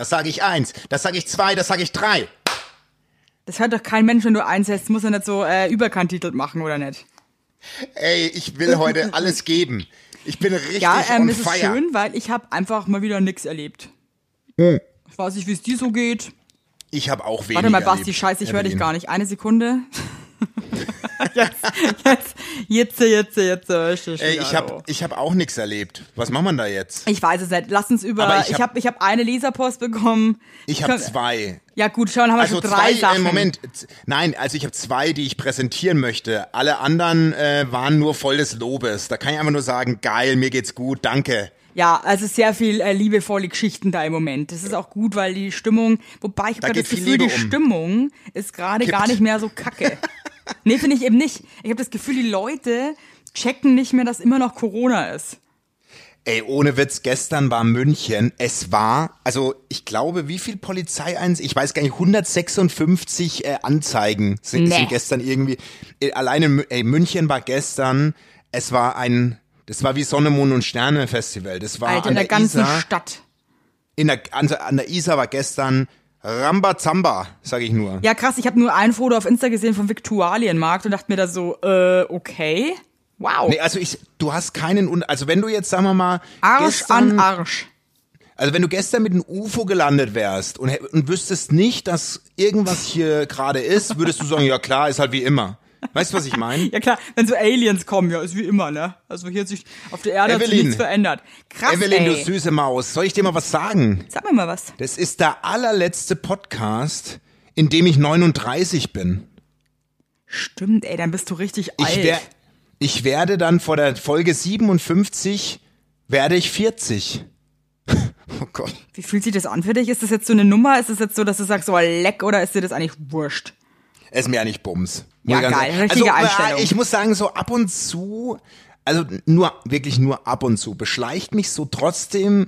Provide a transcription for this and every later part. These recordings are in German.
Das sage ich eins. Das sage ich zwei. Das sage ich drei. Das hört doch kein Mensch, wenn du einsetzt. Muss er nicht so äh, überkantitelt machen, oder nicht? Ey, ich will heute alles geben. Ich bin richtig Ja, ähm, on es ist fire. schön, weil ich habe einfach mal wieder nix erlebt. Hm. Ich weiß nicht, wie es dir so geht. Ich habe auch weniger Warte mal, Basti, erlebt, scheiße, ich höre dich gar nicht. Eine Sekunde. jetzt, jetzt, jetzt, jetzt, jetzt, ich Ey, ich habe ich hab auch nichts erlebt. Was macht man da jetzt? Ich weiß es nicht. Lass uns über. Aber ich ich habe hab- ich hab eine Leserpost bekommen. Ich habe zwei. Ja gut, schon haben wir Also schon drei zwei, Sachen. äh, Moment, z- nein, also ich habe zwei, die ich präsentieren möchte. Alle anderen äh, waren nur voll des Lobes. Da kann ich einfach nur sagen, geil, mir geht's gut, danke. Ja, also sehr viel äh, liebevolle Geschichten da im Moment. Das ist auch gut, weil die Stimmung, wobei ich Da habe geht das Gefühl, die um. Stimmung ist gerade gar nicht mehr so kacke. nee, finde ich eben nicht. Ich habe das Gefühl, die Leute checken nicht mehr, dass immer noch Corona ist. Ey, ohne Witz, gestern war München. Es war, also ich glaube, wie viel Polizei eins? Ich weiß gar nicht, 156 äh, Anzeigen sind, Nee. sind gestern irgendwie. Äh, alleine, ey, München war gestern, es war ein, das war wie Sonne, Mond und Sterne Festival. Das war Alter, an in der der, ganzen Isar. Stadt. In der, an, der- an der Isar war gestern Rambazamba, sag ich nur. Ja, krass, ich habe nur ein Foto auf Insta gesehen vom Viktualienmarkt und dachte mir da so, äh, okay. Wow. Nee, also ich, du hast keinen, also wenn du jetzt, sagen wir mal, Arsch gestern, an Arsch. also wenn du gestern mit einem UFO gelandet wärst und, und wüsstest nicht, dass irgendwas hier gerade ist, würdest du sagen, ja klar, ist halt wie immer. Weißt du, was ich meine? Ja klar, wenn so Aliens kommen, ja, ist wie immer, ne? Also hier hat sich auf der Erde Evelyn. nichts verändert. Krass, Evelyn, du ey. süße Maus, soll ich dir mal was sagen? Sag mir mal was. Das ist der allerletzte Podcast, in dem ich 39 bin. Stimmt, ey, dann bist du richtig alt. Ich, wer, ich werde dann vor der Folge 57 werde ich 40. Oh Gott. Wie fühlt sich das an für dich? Ist das jetzt so eine Nummer? Ist das jetzt so, dass du sagst, so leck oder ist dir das eigentlich wurscht? ist mir nicht Bums. Ja, geil, richtige also, Einstellung. äh, Ich muss sagen, so ab und zu, also nur, wirklich nur ab und zu, beschleicht mich so trotzdem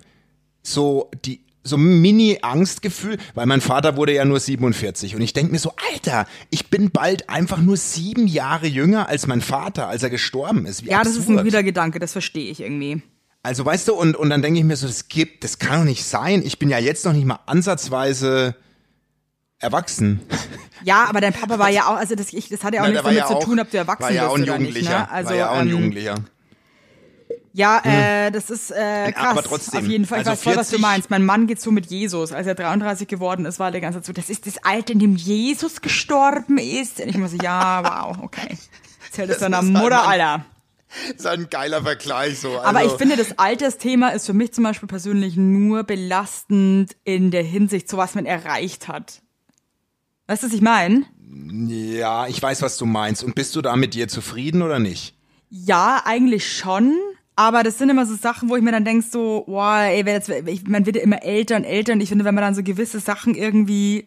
so die, so ein Mini-Angstgefühl, weil mein Vater wurde ja nur 47 und ich denk mir so, Alter, ich bin bald einfach nur sieben Jahre jünger als mein Vater, als er gestorben ist. Wie Ja, das ist ein absurd. guter Gedanke, das verstehe ich irgendwie. Also weißt du, und, und dann denke ich mir so, das gibt, das kann doch nicht sein. Ich bin ja jetzt noch nicht mal ansatzweise erwachsen. Ja, aber dein Papa war ja auch, also das, ich, das hat ja auch Nein, nichts damit ja zu auch- tun, ob du erwachsen ja bist ein oder nicht. Ne? Also, war ja auch ein ähm, Jugendlicher. Ja, äh, das ist äh, krass. aber trotzdem, Auf jeden Fall. Ich also weiß voll, was du 40 meinst. Mein Mann geht so mit Jesus. Als er 33 geworden ist, war der ganze Zeit so, das ist das Alter, in dem Jesus gestorben ist. Und ich muss so, ja, wow, okay. Erzähl das deiner ein Mutter. Alter. Das ist ein geiler Vergleich so. Also, Aber ich finde, das Altersthema ist für mich zum Beispiel persönlich nur belastend in der Hinsicht, zu was man erreicht hat. Weißt du, was ich meine? Ja, ich weiß, was du meinst. Und bist du da mit dir zufrieden oder nicht? Ja, eigentlich schon. Aber das sind immer so Sachen, wo ich mir dann denk so, wow, ey, jetzt, ich, man wird ja immer älter und älter und ich finde, wenn man dann so gewisse Sachen irgendwie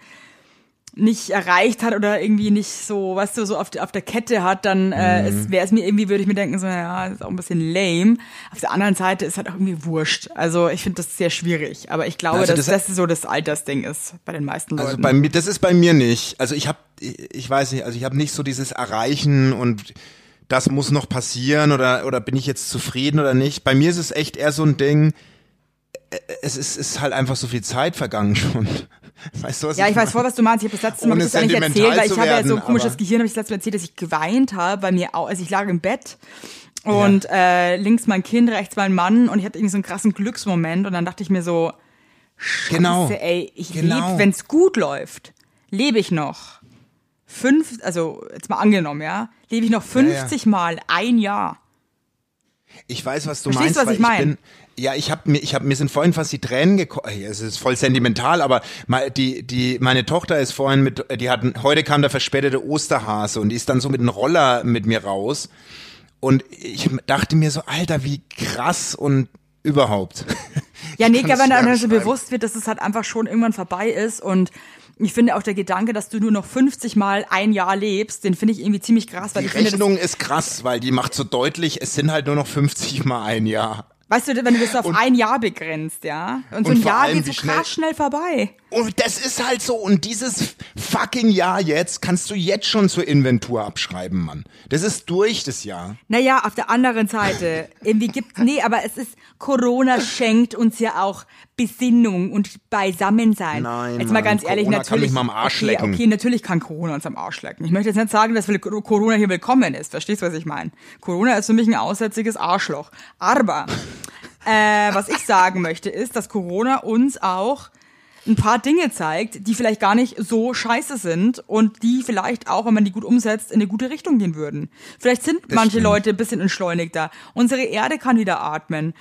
nicht erreicht hat oder irgendwie nicht so, weißt du, so auf, der- auf der Kette hat, dann äh, Mhm. wäre es mir irgendwie, würde ich mir denken, so, ja, ist auch ein bisschen lame. Auf der anderen Seite ist halt auch irgendwie wurscht. Also ich finde das sehr schwierig. Aber ich glaube, Also dass das- das so das Altersding ist bei den meisten Leuten. Also bei mir, das ist bei mir nicht. Also ich habe, ich weiß nicht, also ich habe nicht so dieses Erreichen und das muss noch passieren oder oder bin ich jetzt zufrieden oder nicht. Bei mir ist es echt eher so ein Ding. Es ist, ist halt einfach so viel Zeit vergangen schon. Weißt du was? Ja, ich weiß meine? voll, was du meinst. Ich habe das letzte Mal ich das gar nicht erzählt, weil ich habe ja so ein komisches Gehirn, habe ich das letzte Mal erzählt, dass ich geweint habe bei mir auch. Also ich lag im Bett und äh, links mein Kind, rechts mein Mann und ich hatte irgendwie so einen krassen Glücksmoment und dann dachte ich mir so, Genau. Scheiße, ey, ich Genau. lebe, wenn es gut läuft, lebe ich noch fünf, also jetzt mal angenommen, ja, lebe ich noch 50 Mal ein Jahr. Ich weiß, was du Verstehst meinst. was weil ich mein? bin, ja, ich habe mir, ich habe mir sind vorhin fast die Tränen gekommen. Es ist voll sentimental, aber die, die, meine Tochter ist vorhin mit, die hatten, heute kam der verspätete Osterhase und die ist dann so mit einem Roller mit mir raus. Und ich dachte mir so, Alter, wie krass und überhaupt. Ja, Ich nee, wenn einem so bewusst wird, dass es halt einfach schon irgendwann vorbei ist und ich finde auch der Gedanke, dass du nur noch 50 Mal ein Jahr lebst, den finde ich irgendwie ziemlich krass, weil Die ich finde, Rechnung ist krass, weil die macht so deutlich, es sind halt nur noch 50 mal ein Jahr. Weißt du, wenn du das auf ein Jahr begrenzt, ja? Und so Und ein vor Jahr allem, geht so schnell- krass schnell vorbei. Und das ist halt so. Und dieses fucking Jahr jetzt kannst du jetzt schon zur Inventur abschreiben, Mann. Das ist durch, das Jahr. Naja, auf der anderen Seite, irgendwie gibt, nee, aber es ist, Corona schenkt uns ja auch Besinnung und Beisammensein. Nein, Jetzt mal Mann, ganz ehrlich, Corona kann natürlich. mich mal am Arsch okay, lecken. okay, natürlich kann Corona uns am Arsch lecken. Ich möchte jetzt nicht sagen, dass Corona hier willkommen ist. Verstehst du, was ich meine? Corona ist für mich ein aussätziges Arschloch. Aber, äh, was ich sagen möchte, ist, dass Corona uns auch ein paar Dinge zeigt, die vielleicht gar nicht so scheiße sind und die vielleicht auch, wenn man die gut umsetzt, in eine gute Richtung gehen würden. Vielleicht sind manche stimmt. Leute ein bisschen entschleunigter. Unsere Erde kann wieder atmen.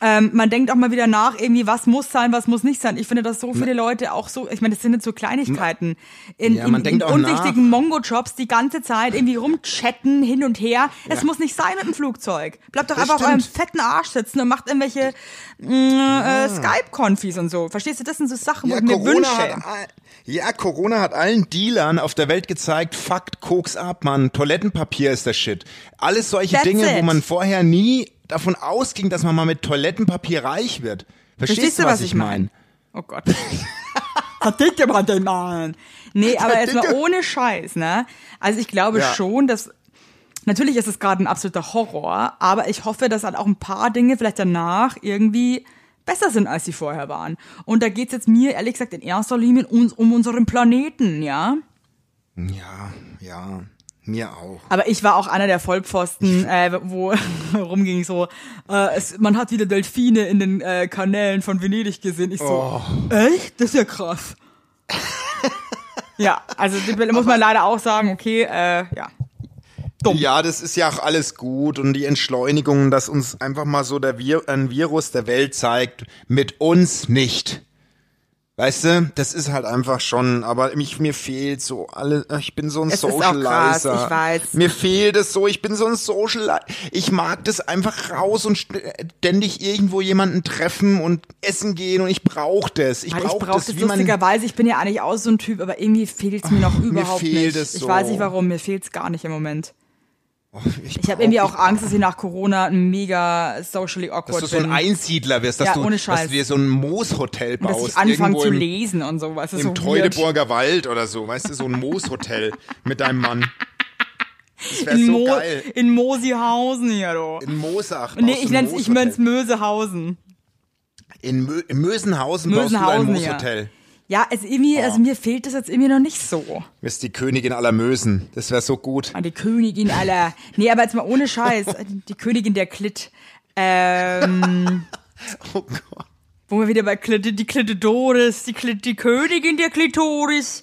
Ähm, man denkt auch mal wieder nach, irgendwie, was muss sein, was muss nicht sein. Ich finde, dass so viele Leute auch so, ich meine, das sind jetzt so Kleinigkeiten, in, Ja, in, in unwichtigen Mongo-Jobs die ganze Zeit irgendwie rumchatten, hin und her. Es muss nicht sein mit dem Flugzeug. Bleibt doch Das einfach auf eurem stimmt. fetten Arsch sitzen und macht irgendwelche mh, äh, Skype-Konfis und so. Verstehst du, das sind so Sachen, wo Ja, ich mir Corona wünsche. hat, ja, Corona hat allen Dealern auf der Welt gezeigt, fuckt Koks ab, Mann. Toilettenpapier ist der Shit. Alles solche That's Dinge, wo it. man vorher nie davon ausging, dass man mal mit Toilettenpapier reich wird. Verstehst, du, was, ich meine? Oh Gott. Verdicke man den Mann. Nee, aber jetzt mal Verdicke. ohne Scheiß, ne? Also ich glaube Ja. schon, dass natürlich ist es gerade ein absoluter Horror, aber ich hoffe, dass halt auch ein paar Dinge vielleicht danach irgendwie besser sind, als sie vorher waren. Und da geht's jetzt mir, ehrlich gesagt, in erster Linie uns, um unseren Planeten, ja? Ja, ja, mir auch. Aber ich war auch einer der Vollpfosten, äh, wo rumging so, äh, es, man hat wieder Delfine in den äh, Kanälen von Venedig gesehen. Ich so, echt? Das ist ja krass. ja, also muss man leider auch sagen, okay, äh, ja. Dumm. Ja, das ist ja auch alles gut und die Entschleunigung, dass uns einfach mal so der Vir ein Virus der Welt zeigt, mit uns nicht. Weißt du, das ist halt einfach schon, aber mich, mir fehlt so alle, ich bin so ein Es Socializer. krass, ich weiß. Mir fehlt es so, ich bin so ein Socializer. Ich mag das einfach raus und ständig irgendwo jemanden treffen und essen gehen und ich brauche das. Ich ich brauche brauche das, das wie lustigerweise, ich bin ja eigentlich auch so ein Typ, aber irgendwie fehlt's mir noch überhaupt fehlt nicht. es Ich so. weiß nicht warum, mir fehlt's gar nicht im Moment. Oh, Ich brauch- habe irgendwie auch Angst, dass ich nach Corona mega socially awkward dass du so bin. ein Einsiedler wirst, dass, Ja, du, ohne dass du dir so ein Mooshotel und dass baust. ich anfange zu im- lesen und so, was ist so Im weird. Treudeburger Wald oder so, weißt du, so ein Mooshotel mit deinem Mann. Das wäre in, so Mo geil. in Mosihausen hier, du. In Moosach. Nee, baust ich ein nenn's, ich nenn's Mösehausen. In, Mö in Mösenhausen, Mösenhausen, baust du dein ja. Mooshotel. Ja, also irgendwie, also mir fehlt das jetzt irgendwie noch nicht so. Du bist die Königin aller Mösen. Das wäre so gut. Ah, die Königin aller. Nee, aber jetzt mal ohne Scheiß. Die Königin der Klit. Ähm, Oh Gott. wo wir wieder bei Klit, die Klitoris, die, Klit, die Königin der Klitoris.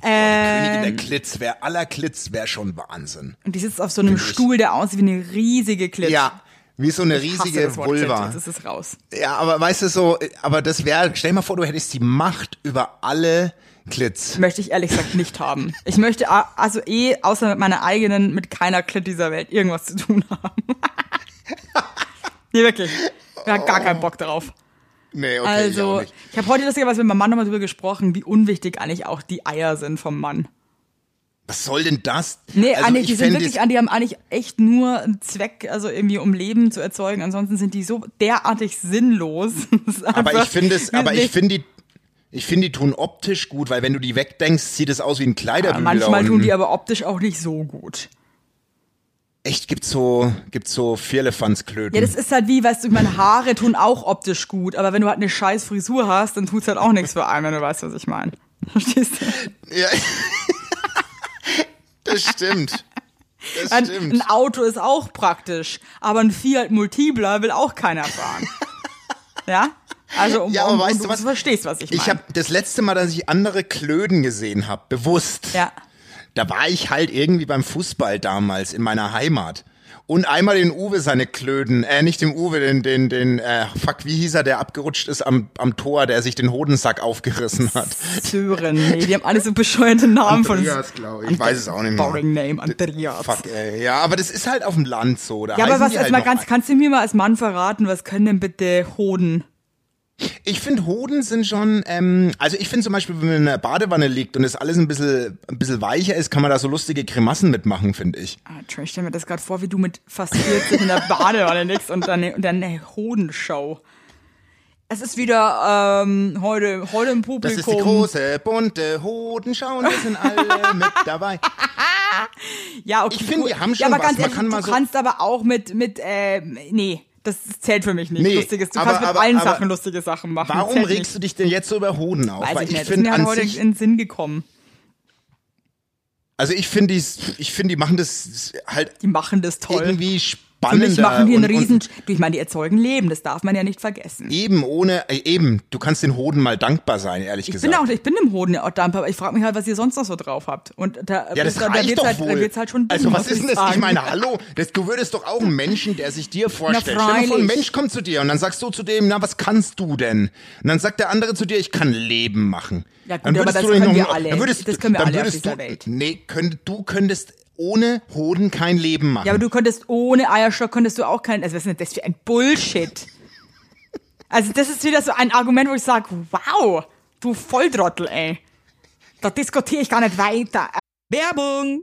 Königin der Ähm, Klitz, wär aller Klitz wäre schon Wahnsinn. und die sitzt auf so einem. Stuhl, der aussieht wie eine riesige Klit. Ja, wie so eine Ich riesige das Wort Vulva. Jetzt ist es raus. Ja, aber weißt du so, aber das wäre, stell dir mal vor, du hättest die Macht über alle Klitz. Möchte ich ehrlich gesagt nicht haben. Ich möchte also eh, außer mit meiner eigenen, mit keiner Klit dieser Welt irgendwas zu tun haben. nee, wirklich. Ich hab gar keinen Bock drauf. Nee, okay, ich also, nicht. ich habe heute lustigerweise mit meinem Mann nochmal drüber gesprochen, wie unwichtig eigentlich auch die Eier sind vom Mann. Was soll denn das? Nee, Also ich die sind wirklich, es- an, die haben eigentlich echt nur einen Zweck, also irgendwie um Leben zu erzeugen. Ansonsten sind die so derartig sinnlos. Aber ich finde es, aber ich finde die, ich finde die tun optisch gut, weil wenn du die wegdenkst, sieht es aus wie ein Kleiderbügel. Manchmal da tun die aber optisch auch nicht so gut. Echt, gibt's so, gibt's so Vierlefanzklöten. Ja, das ist halt wie, weißt du, meine Haare tun auch optisch gut, aber wenn du halt eine scheiß Frisur hast, dann tut's halt auch nichts für einen, wenn du weißt, was ich meine. Verstehst du? ja. das stimmt. Das Ein, stimmt. ein Auto ist auch praktisch, aber ein Fiat Multipla will auch keiner fahren. ja? Also, um, Ja, aber um, weißt um, du was? du verstehst, was ich meine. Ich habe das letzte Mal, dass ich andere Klöden gesehen habe, bewusst. Ja. Da war ich halt irgendwie beim Fußball damals in meiner Heimat. Und einmal den Uwe seine Klöden, äh, nicht den Uwe, den, den, den, äh, fuck, wie hieß er, der abgerutscht ist am, am Tor, der sich den Hodensack aufgerissen hat. Sören, nee, die haben alle so bescheuerte Namen von Andreas, glaube ich. Ich weiß es auch nicht mehr. Boring Name, Andreas. Fuck, ey. Ja, aber das ist halt auf dem Land so. Da Ja, aber was, jetzt halt mal ganz, kannst du mir mal als Mann verraten, was können denn bitte Hoden? Ich finde, Hoden sind schon, ähm, also ich finde zum Beispiel, wenn man in der Badewanne liegt und es alles ein bisschen, ein bisschen weicher ist, kann man da so lustige Grimassen mitmachen, finde ich. Ah, Troy, ich stell mir das gerade vor, wie du mit fast 40 in der Badewanne liegst und dann, und dann eine Hodenshow. Es ist wieder ähm, heute, heute im Publikum. Das ist die große, bunte Hodenschau und wir sind alle mit dabei. Ja, okay. Ich finde, die haben ja, schon aber was. ganz Man ehrlich, kann du mal so- kannst aber auch mit, mit, äh, nee, das zählt für mich nicht. Nee, Lustiges. Du aber- kannst mit aber- allen aber Sachen lustige Sachen machen. Warum regst nicht. du dich denn jetzt so über Hoden auf? Weiß Weil ich ich nicht. Das ist finde mir an heute sich, in den Sinn gekommen. also ich finde die, ich finde die machen das halt Die machen das toll. irgendwie Für spannender. mich machen die einen und, riesen, und du, ich meine, die erzeugen Leben, das darf man ja nicht vergessen. eben ohne, äh, eben, du kannst den Hoden mal dankbar sein, ehrlich Ich gesagt. bin auch, ich bin im Hoden ja auch dankbar, aber ich frage mich halt, was ihr sonst noch so drauf habt. Und da, Ja, das da, da doch halt, wohl. Da wird's halt schon dünn, also was ist denn das? Ich sagen. meine, hallo, das, du würdest doch auch einen Menschen, der sich dir vorstellt. Stell dir mal freilich. vor, ein Mensch kommt zu dir und dann sagst du zu dem, na, was kannst du denn? Und dann sagt der andere zu dir, ich kann Leben machen. Ja, gut, dann aber würdest das du können noch- wir alle. Dann würdest, Das können wir alle auf dieser du, Welt. Nee, könnt, du könntest ohne Hoden kein Leben machen. Ja, aber du könntest ohne Eierstock könntest du auch kein, also was ist denn das für ein Bullshit? Also das ist wieder so ein Argument, wo ich sage, wow, du Volltrottel, ey. Da diskutiere ich gar nicht weiter. Werbung!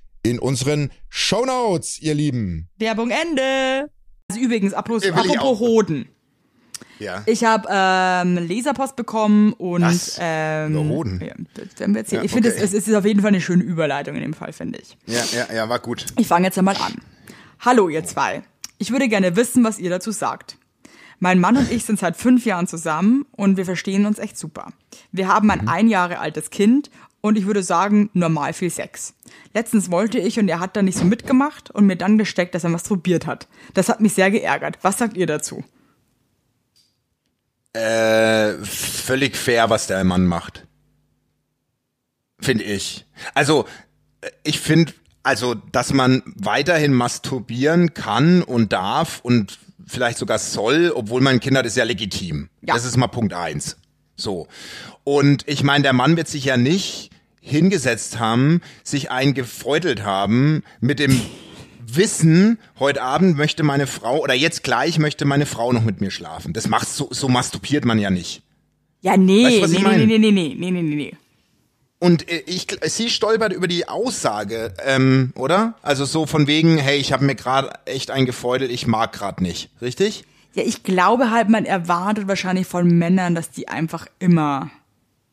in unseren Shownotes, ihr Lieben. Werbung Ende. Also übrigens, apropos, ich apropos. Hoden. ja. Ich habe ähm, Leserpost bekommen und Was? ähm, Über Hoden? Ja, jetzt Ja, ich finde, okay. es, es ist auf jeden Fall eine schöne Überleitung in dem Fall, finde ich. ja, ja, ja, war gut. Ich fange jetzt einmal an. Hallo, ihr zwei. Ich würde gerne wissen, was ihr dazu sagt. Mein Mann und ich sind seit fünf Jahren zusammen und wir verstehen uns echt super. Wir haben ein ein Jahre altes Kind und ich würde sagen, normal viel Sex. Letztens wollte ich und er hat dann nicht so mitgemacht und mir dann gesteckt, dass er masturbiert hat. Das hat mich sehr geärgert. Was sagt ihr dazu? Äh, völlig fair, was der Mann macht. Finde ich. Also, äh, ich finde, also, dass man weiterhin masturbieren kann und darf und vielleicht sogar soll, obwohl man ein Kind hat, ist ja legitim. Ja. Das ist mal Punkt eins. So. Und ich meine, der Mann wird sich ja nicht hingesetzt haben, sich eingefreudelt haben mit dem Wissen, heute Abend möchte meine Frau oder jetzt gleich möchte meine Frau noch mit mir schlafen. Das macht so, so masturbiert man ja nicht. Ja, nee, Weißt du, was ich nee, nee, nee, nee, nee, nee, nee, nee. Und äh, ich, sie stolpert über die Aussage, ähm, oder? Also so von wegen, hey, ich habe mir gerade echt eingefeudelt, ich mag gerade nicht, richtig? Ja, ich glaube halt, man erwartet wahrscheinlich von Männern, dass die einfach immer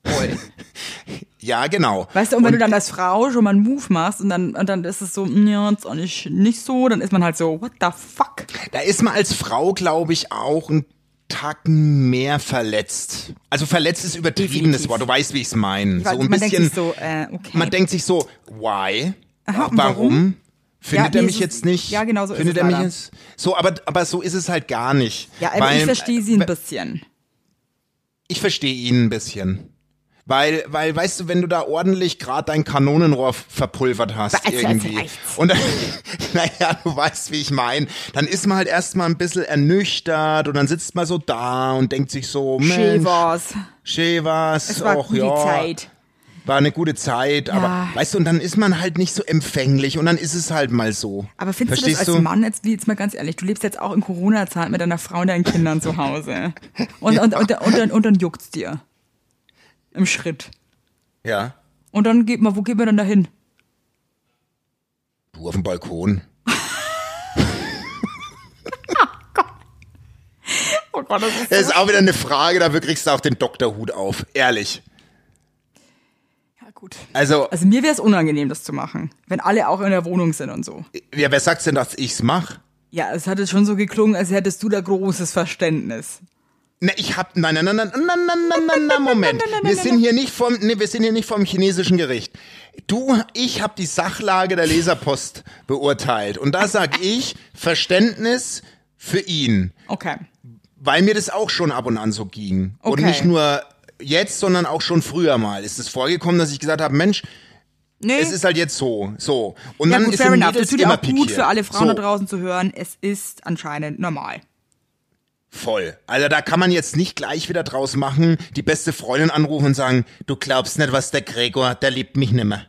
wollen. Ja, genau. Weißt du, und wenn du dann als Frau schon mal einen Move machst und dann, und dann ist es so, "Mm, ja, ist auch nicht, nicht so, dann ist man halt so, what the fuck? Da ist man als Frau, glaube ich, auch ein Tacken mehr verletzt. Also verletzt ist übertriebenes Definitiv. Wort, du weißt, wie ich es meine. So ein man denkt bisschen, sich so, äh, okay. man denkt sich so, why? Aha, warum? und warum? Findet Ja, er mich es ist- jetzt nicht? ja, genau so ist Findet es er mich jetzt? So, aber, aber so ist es halt gar nicht. Ja, aber Weil, ich verstehe sie ein bisschen. Ich verstehe ihn ein bisschen. Weil, weil, weißt du, wenn du da ordentlich gerade dein Kanonenrohr verpulvert hast du, jetzt irgendwie. reicht's. Und dann, naja, du weißt, wie ich meine. Dann ist man halt erstmal ein bisschen ernüchtert und dann sitzt man so da und denkt sich so, Mensch, Schävers. schön was, Es war och, gute ja. Zeit. war eine gute Zeit, aber Ja. weißt du, und dann ist man halt nicht so empfänglich und dann ist es halt mal so. Aber findest Verstehst du das als Mann jetzt, wie jetzt mal ganz ehrlich, du lebst jetzt auch in Corona-Zeit mit deiner Frau und deinen Kindern zu Hause. Und, und, und, und, dann, und dann juckt's dir. Im Schritt. Ja. Und dann geht man, wo geht man dann dahin? Du auf dem Balkon. Oh Gott, das ist Das ist auch wieder eine Frage, dafür kriegst du auch den Doktorhut auf. Ehrlich. ja gut. Also, Also mir wäre es unangenehm, das zu machen, wenn alle auch in der Wohnung sind und so. ja, wer sagt denn, dass ich's mach? Ja, es hat jetzt schon so geklungen, als hättest du da großes Verständnis. Ne, ich hab, nein, nein, nein, nein, nein, nein, nein, nein, nein, Moment. Wir sind hier nicht vom, nee, wir sind hier nicht vom chinesischen Gericht. Du, ich hab die Sachlage der Leserpost beurteilt. Und da sag ich Verständnis für ihn. Okay. Weil mir das auch schon ab und an so ging. Und Okay. nicht nur jetzt, sondern auch schon früher mal. Ist es vorgekommen, dass ich gesagt habe, Mensch, Nee. es ist halt jetzt so, so. Und ja, dann gut, ist fair enough. Das tut ja auch gut für alle Frauen so. da draußen zu hören. Es ist anscheinend normal. Voll. Also da kann man jetzt nicht gleich wieder draus machen, die beste Freundin anrufen und sagen, du glaubst nicht, was der Gregor, der liebt mich nimmer.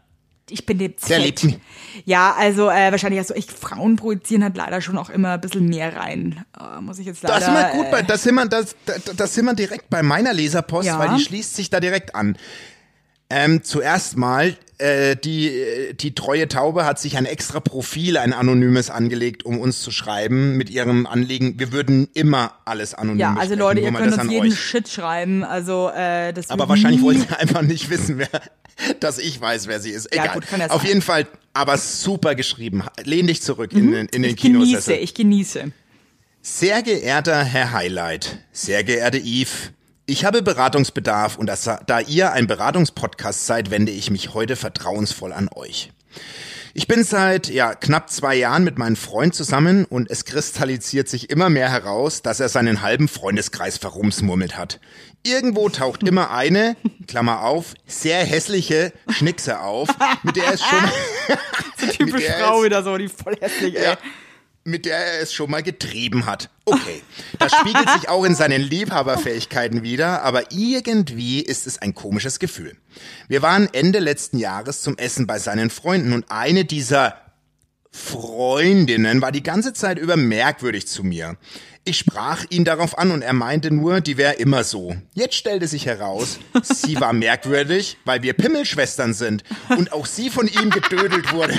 Ich bin dem Der liebt mich. Ja, also äh, wahrscheinlich hast du echt Frauen projizieren halt leider schon auch immer ein bisschen mehr rein. Äh, muss ich jetzt leider. Da sind wir gut äh, bei, da sind wir, da, da, da sind wir direkt bei meiner Leserpost, Ja. weil die schließt sich da direkt an. Ähm, zuerst mal, äh, die, äh, die treue Taube hat sich ein extra Profil, ein anonymes angelegt, um uns zu schreiben mit ihrem Anliegen. Wir würden immer alles anonym Ja, also Leute, ihr könnt uns jeden euch. Shit schreiben. Also äh, das Aber wahrscheinlich wollen sie einfach nicht wissen, wer, dass ich weiß, wer sie ist. Ja, Egal. gut, ja Auf sein. jeden Fall, aber super geschrieben. Lehn dich zurück in, den- in den Mhm. Ich genieße, Kinosessel. ich genieße. Sehr geehrter Herr Highlight, sehr geehrte Eve, ich habe Beratungsbedarf und das, da ihr ein Beratungspodcast seid, wende ich mich heute vertrauensvoll an euch. Ich bin seit ja, knapp zwei Jahren mit meinem Freund zusammen und es kristallisiert sich immer mehr heraus, dass er seinen halben Freundeskreis verrumsmurmelt hat. Irgendwo taucht immer eine, Klammer auf, sehr hässliche Schnickse auf, mit der es schon, Typisch mit der Frau wieder so, die voll hässlich, ey. ja, mit der er es schon mal getrieben hat. Okay, das spiegelt sich auch in seinen Liebhaberfähigkeiten wieder, aber irgendwie ist es ein komisches Gefühl. Wir waren Ende letzten Jahres zum Essen bei seinen Freunden und eine dieser Freundinnen war die ganze Zeit über merkwürdig zu mir. Ich sprach ihn darauf an und er meinte nur, die wäre immer so. Jetzt stellte sich heraus, sie war merkwürdig, weil wir Pimmelschwestern sind und auch sie von ihm gedödelt wurde.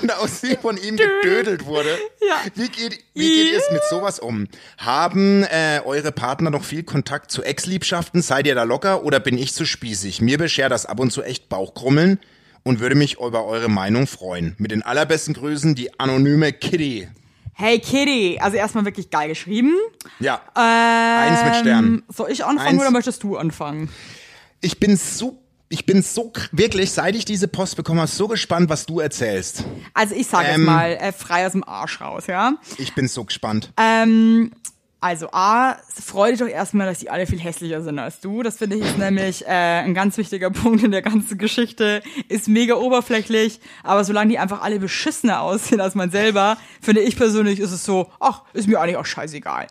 Und auch sie von ihm gedödelt wurde. Ja. Wie geht, wie geht ihr es mit sowas um? Haben äh, eure Partner noch viel Kontakt zu Ex-Liebschaften? Seid ihr da locker oder bin ich zu spießig? Mir beschert das ab und zu echt Bauchkrummeln und würde mich über eure Meinung freuen. Mit den allerbesten Grüßen, die anonyme Kitty. Hey Kitty, also erstmal wirklich geil geschrieben. Ja, Ähm, eins mit Stern. Soll ich anfangen Eins. oder möchtest du anfangen? Ich bin so, ich bin so wirklich, seit ich diese Post bekommen habe, so gespannt, was du erzählst. Also ich sage Ähm. jetzt mal äh, frei aus dem Arsch raus, ja. Ich bin so gespannt. Ähm, also A, freu dich doch erstmal, dass die alle viel hässlicher sind als du. Das finde ich ist nämlich äh, ein ganz wichtiger Punkt in der ganzen Geschichte. Ist mega oberflächlich, aber solange die einfach alle beschissener aussehen als man selber, finde ich persönlich ist es so, ach, ist mir eigentlich auch scheißegal.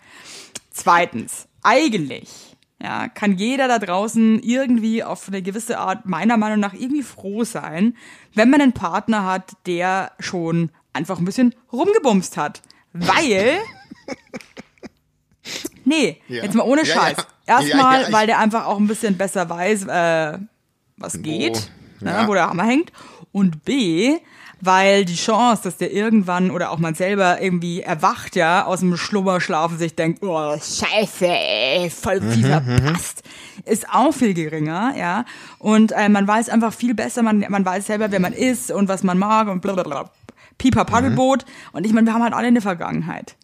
Zweitens, eigentlich ja, kann jeder da draußen irgendwie auf eine gewisse Art meiner Meinung nach irgendwie froh sein, wenn man einen Partner hat, der schon einfach ein bisschen rumgebumst hat. Weil Nee, Ja. jetzt mal ohne Scheiß. ja. Erstmal, Ja, ich- weil der einfach auch ein bisschen besser weiß, äh, was geht, ja. ne, wo der Hammer hängt. Und B, weil die Chance, dass der irgendwann oder auch man selber irgendwie erwacht, ja, aus dem Schlummerschlaf und sich denkt, oh, scheiße, ey, voll viel verpasst, ist auch viel geringer, ja. Und äh, man weiß einfach viel besser, man, man weiß selber, wer man ist und was man mag und blablabla. Pipa Paddelboot. Und ich meine, wir haben halt alle eine Vergangenheit.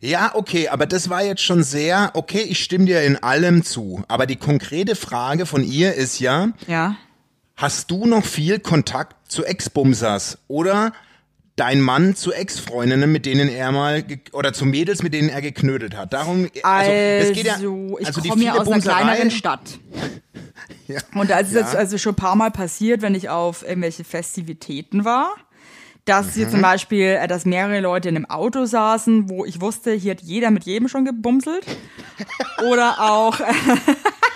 Ja, okay, aber das war jetzt schon sehr, okay, ich stimme dir in allem zu. Aber die konkrete Frage von ihr ist ja, Ja. Hast du noch viel Kontakt zu Ex-Bumsers oder dein Mann zu Ex-Freundinnen, mit denen er mal, oder zu Mädels, mit denen er geknödelt hat? Darum, also, Also, es geht ja, ich also komme ja aus einer kleineren Stadt. Ja. Und da ist es Ja. jetzt also schon ein paar Mal passiert, wenn ich auf irgendwelche Festivitäten war, dass hier zum Mhm. Beispiel, äh, dass mehrere Leute in einem Auto saßen, wo ich wusste, hier hat jeder mit jedem schon gebumselt. Oder auch,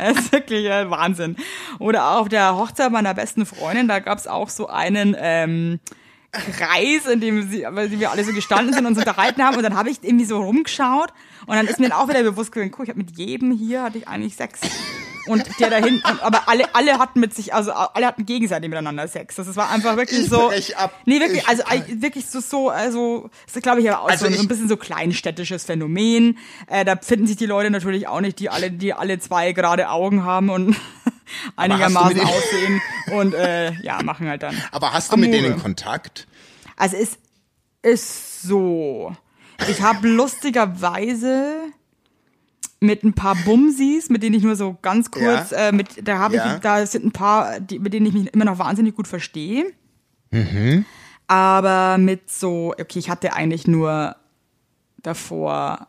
Das ist wirklich äh, Wahnsinn. Oder auch auf der Hochzeit meiner besten Freundin, da gab's auch so einen ähm, Kreis, in dem sie, wir alle so gestanden sind und uns unterhalten haben. Und dann habe ich irgendwie so rumgeschaut und dann ist mir auch wieder bewusst geworden, guck, ich habe mit jedem hier hatte ich eigentlich Sex. Und der da hinten, aber alle, alle hatten mit sich, also alle hatten gegenseitig miteinander Sex. Das war einfach wirklich Ich so. ab. Nee, wirklich, Ich- also äh, wirklich so, so, also, das ist, glaube ich, aber auch Also so, so ein bisschen so kleinstädtisches Phänomen. Äh, da finden sich die Leute natürlich auch nicht, die alle, die alle zwei gerade Augen haben und einigermaßen aussehen und äh, ja, machen halt dann. Aber hast du mit Amore. denen Kontakt? Also es ist so. Ich habe lustigerweise mit ein paar Bumsis, mit denen ich nur so ganz kurz, Ja. äh, mit, da habe Ja. ich, da sind ein paar, die, mit denen ich mich immer noch wahnsinnig gut verstehe. Mhm. Aber mit so, okay, ich hatte eigentlich nur davor,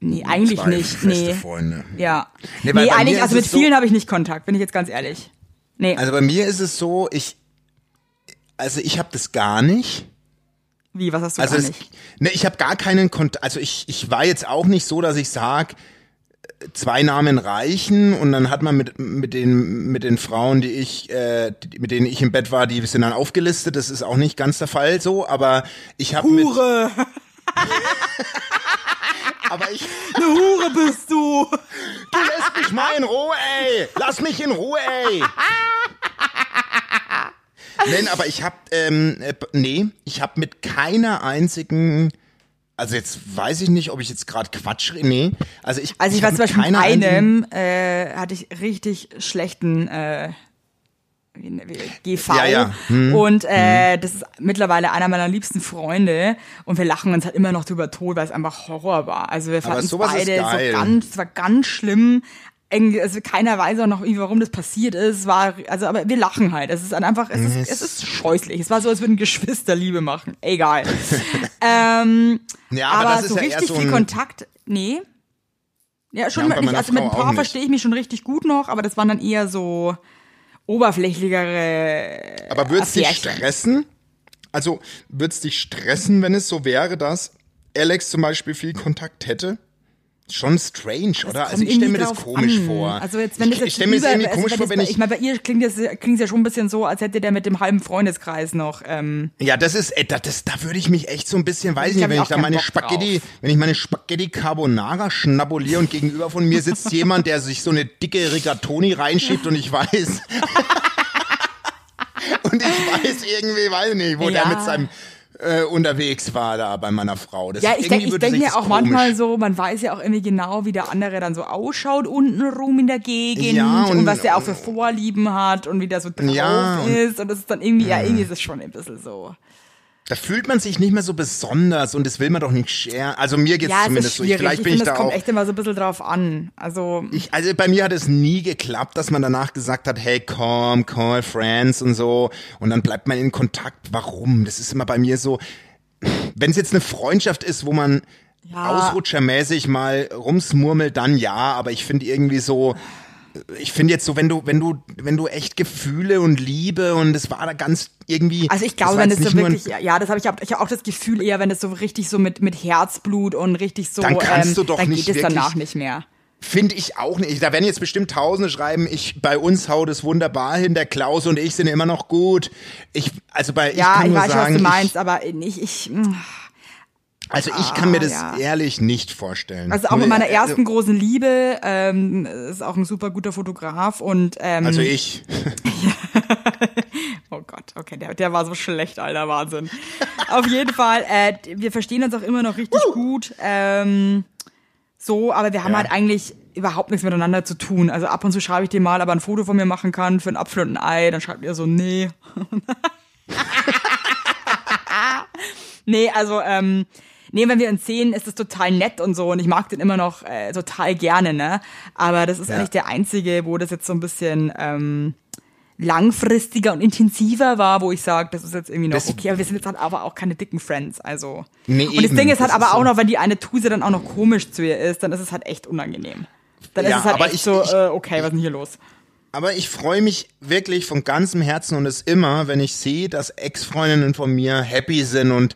nee, eigentlich Zwei nicht, nee. Freunde. Ja. Nee, Nee, eigentlich, also mit so- vielen habe ich nicht Kontakt, bin ich jetzt ganz ehrlich. Nee. Also bei mir ist es so, ich, also ich habe das gar nicht. Wie, was hast du Also gar es, nicht? ne, ich habe gar keinen Kontakt. Also ich, ich war jetzt auch nicht so, dass ich sag, zwei Namen reichen und dann hat man mit mit den mit den Frauen, die ich äh, die, mit denen ich im Bett war, die sind dann aufgelistet. Das ist auch nicht ganz der Fall so, aber ich habe Hure! aber ich Eine Hure bist du! du lässt mich mal in Ruhe, ey. Lass mich in Ruhe, ey. Nein, aber ich habe ähm, äh, nee, ich habe mit keiner einzigen also jetzt weiß ich nicht, ob ich jetzt gerade Quatsch. Nee, also ich Also ich, hab weiß zum Beispiel mit einem äh, hatte ich richtig schlechten äh, GV Ja, ja. Hm. und äh, das ist mittlerweile einer meiner liebsten Freunde und wir lachen uns halt immer noch drüber tot, weil es einfach Horror war. Also wir fanden es beide so ganz, es war ganz schlimm. Irgendwie, Also keiner weiß auch noch, irgendwie, warum das passiert ist. War, also, aber wir lachen halt. Es ist einfach, es ist, es ist scheußlich. Es war so, als würden Geschwister Liebe machen. Egal. ähm, Ja, aber aber, so ja richtig so viel Kontakt, nee. Ja, schon Ja, mit, also mit ein paar verstehe ich mich schon richtig gut noch, aber das waren dann eher so oberflächlichere. Aber wird's dich stressen? Also wird's dich stressen, wenn es so wäre, dass Alex zum Beispiel viel Kontakt hätte? Schon strange, oder? Also ich stelle mir das komisch an. vor. Also jetzt, wenn ich, das ich stelle mir das irgendwie also komisch vor, wenn bei- ich. Ich meine, bei ihr klingt das, klingt ja schon ein bisschen so, als hätte der mit dem halben Freundeskreis noch. Ähm, Ja, das ist, äh, das, das, da würde ich mich echt so ein bisschen, weiß Ich nicht, wenn ich da meine Bock Spaghetti, drauf. wenn ich meine Spaghetti Carbonara schnabuliere und gegenüber von mir sitzt jemand, der sich so eine dicke Rigatoni reinschiebt und ich weiß. und ich weiß irgendwie, weiß nicht, wo der Ja. mit seinem äh, unterwegs war da bei meiner Frau. Das ja, ich denke ich denk mir das auch manchmal komisch- so, man weiß ja auch irgendwie genau, wie der andere dann so ausschaut untenrum in der Gegend Ja, und, und- was der auch für Vorlieben hat und wie der so drauf Ja, ist. Und das ist dann irgendwie, ja, irgendwie ist es schon ein bisschen so. Da fühlt man sich nicht mehr so besonders und das will man doch nicht share. Also mir geht's Ja, es zumindest so. Ich, vielleicht Ich bin finde, ich da kommt auch. echt immer so ein bisschen drauf an. Also, Ich, also bei mir hat es nie geklappt, dass man danach gesagt hat, hey, komm, call friends und so. Und dann bleibt man in Kontakt. Warum? Das ist immer bei mir so, wenn es jetzt eine Freundschaft ist, wo man Ja. ausrutschermäßig mal rumsmurmelt, dann ja. Aber ich finde irgendwie so, ich finde jetzt so, wenn du, wenn du, wenn du echt Gefühle und Liebe und es war da ganz irgendwie. Also ich glaube, wenn es so nicht wirklich, ja, das habe ich, hab- ich habe auch das Gefühl eher, wenn es so richtig so mit mit Herzblut und richtig so, Dann kannst ähm, du doch dann nicht geht es danach nicht mehr. Finde ich auch nicht. Da werden jetzt bestimmt Tausende schreiben, ich, bei uns haut es wunderbar hin, der Klaus und ich sind immer noch gut. Ich, also bei, ich Ja, kann ich, nur weiß schon, was sagen, du meinst, ich, aber ich, ich mm. Also ich kann mir das ja. ehrlich nicht vorstellen. also auch mit meiner Also- ersten großen Liebe, ähm, ist auch ein super guter Fotograf und ähm, Also ich. Oh Gott, okay, der, der war so schlecht, alter Wahnsinn. Auf jeden Fall, äh, wir verstehen uns auch immer noch richtig gut. Ähm, so, aber wir haben Ja. halt eigentlich überhaupt nichts miteinander zu tun. Also ab und zu schreibe ich dir mal, ob er ein Foto von mir machen kann für einen Apfel und ein Ei. Dann schreibt er so, nee. nee, also, ähm, nee, wenn wir uns sehen, ist es total nett und so und ich mag den immer noch äh, total gerne, ne? Aber das ist Ja. eigentlich der einzige, wo das jetzt so ein bisschen ähm, langfristiger und intensiver war, wo ich sage, das ist jetzt irgendwie noch Das- okay, aber wir sind jetzt halt aber auch keine dicken Friends, also. Nee, und das eben, Ding ist halt das aber ist auch so. noch, wenn die eine Tuse dann auch noch komisch zu ihr ist, dann ist es halt echt unangenehm. Dann Ja, ist es halt aber echt ich- so, ich- äh, okay, was ist denn hier los? Aber ich freue mich wirklich von ganzem Herzen und es immer, wenn ich sehe, dass Ex-Freundinnen von mir happy sind und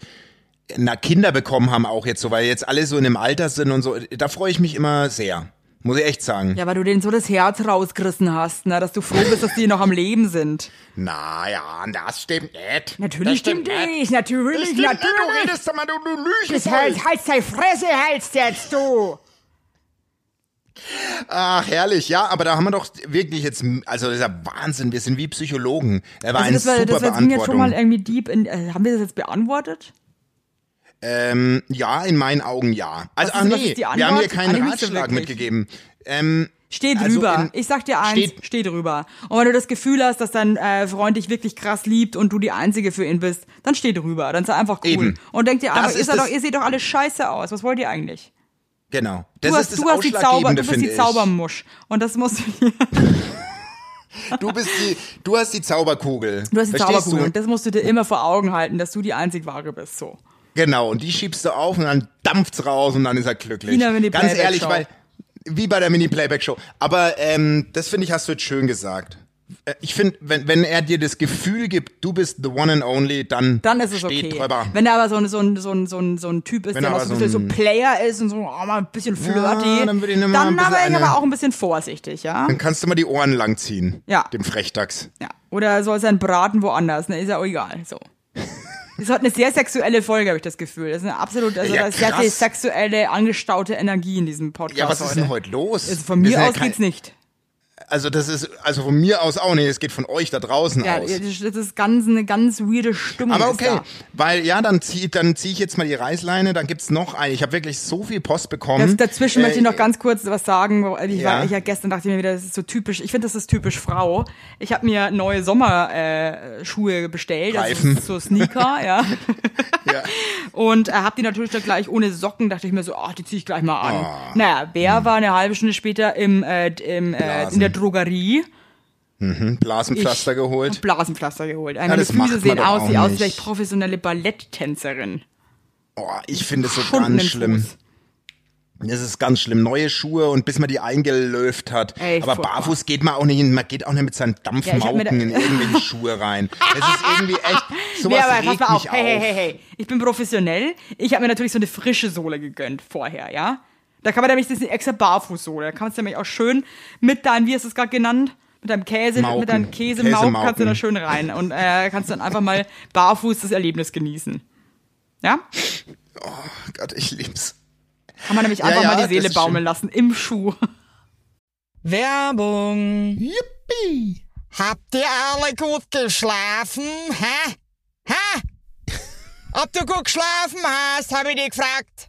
na, Kinder bekommen haben auch jetzt so, weil jetzt alle so in dem Alter sind und so. Da freue ich mich immer sehr. Muss ich echt sagen. Ja, weil du denen so das Herz rausgerissen hast, ne? dass du froh bist, dass die noch am Leben sind. Naja, das stimmt nicht. Natürlich das stimmt nicht, natürlich, Das stimmt nicht, du natürlich. redest doch mal, du, du lügst. Heißt, halt deine Fresse, hältst jetzt, du. Ach, herrlich, ja, aber da haben wir doch wirklich jetzt, also das ist ja Wahnsinn, wir sind wie Psychologen. Da war Also eine das war, super das war ging jetzt schon mal Beantwortung. irgendwie deep in, äh, haben wir das jetzt beantwortet? Ähm, ja, in meinen Augen ja. Also, ach ist- nee, ist wir haben hier keinen so Ratschlag mitgegeben. Ähm, Steh Also drüber. in- ich sag dir eins, steht- steh drüber. Und wenn du das Gefühl hast, dass dein äh, Freund dich wirklich krass liebt und du die Einzige für ihn bist, dann steh drüber. Dann sei einfach cool. Eben. Und denk dir Das einfach, ist ist er doch, ihr seht doch alle scheiße aus. Was wollt ihr eigentlich? genau. Das Du ist hast, das du hast die Zauber, du bist die ich. Zaubermusch. Und das musst du Du bist die, du hast die Zauberkugel. Du hast die Verstehst Zauberkugel du? und das musst du dir immer vor Augen halten, dass du die einzig wahre bist. So. Genau, und die schiebst du auf und dann dampft's raus und dann ist er glücklich. Wie in der Ganz ehrlich, weil wie bei der Mini-Playback-Show. Aber ähm, das finde ich, hast du jetzt schön gesagt. Äh, Ich finde, wenn, wenn er dir das Gefühl gibt, du bist the one and only, dann, Dann ist es steht okay. drüber. Wenn er aber so ein, so ein, so ein, so ein, so ein Typ ist, Wenn der er noch so, ein bisschen ein- so Player ist und so oh, mal ein bisschen flirty, Ja, dann würde ich ein dann aber, ich aber auch ein bisschen vorsichtig, ja? Dann kannst du mal die Ohren langziehen. Ja. Dem Frechdachs. ja. Oder soll sein Braten woanders, ne? Ist ja auch egal. So. Das hat eine sehr sexuelle Folge, habe ich das Gefühl. Das ist eine absolut, also Ja, sehr viel sexuelle, angestaute Energie in diesem Podcast. Ja, was ist denn heute los? Also von mir aus kein- geht's nicht. Also das ist, also von mir aus auch nicht, es geht von euch da draußen Ja, aus. das ist ganz, eine ganz weirde Stimmung. Aber okay, weil ja, dann zieh, dann zieh ich jetzt mal die Reißleine, dann gibt's noch eine. Ich habe wirklich so viel Post Das, bekommen. dazwischen möchte ich noch ganz kurz was sagen. Ich, ja. war, ich ja gestern dachte ich mir wieder, das ist so typisch. Ich finde, das ist typisch Frau. Ich habe mir neue Sommerschuhe äh, bestellt, Reifen. also so Sneaker, ja. Ja. Und äh, habe die natürlich dann gleich ohne Socken. Dachte ich mir so, ach, die zieh ich gleich mal an. Ah. Naja, wer war eine halbe Stunde später im, äh, im, äh, in der Drogerie Blasenpflaster Ich- geholt. Blasenpflaster geholt. Meine das Füße sehen aus, wie aus wie professionelle Balletttänzerin. Oh, ich finde es so ganz schlimm. Fuß. Das ist ganz schlimm. Neue Schuhe und bis man die eingelöft hat. Ey, Aber barfuß geht man auch nicht, man geht auch nicht mit seinen Ja, Dampfmauken da- in irgendwelche Schuhe rein. Das ist irgendwie echt, sowas Nee, aber pass regt mal auf. mich Hey, hey, hey, hey. Ich bin professionell. Ich habe mir natürlich so eine frische Sohle gegönnt vorher, ja? Da kann man nämlich, das ist eine extra Barfußsohle. Da kannst du nämlich auch schön mit deinem, wie hast du es gerade genannt? Mit deinem Käse, Mauken. mit deinem Käsemauken Käsemauken. kannst du da schön rein und äh, kannst dann einfach mal barfuß das Erlebnis genießen. Ja? Oh Gott, ich lieb's. Kann man nämlich Ja, einfach ja, mal die Seele baumeln schön. lassen im Schuh. Werbung. Yippie. Habt ihr alle gut geschlafen? Hä? Hä? Ob du gut geschlafen hast, habe ich dich gefragt.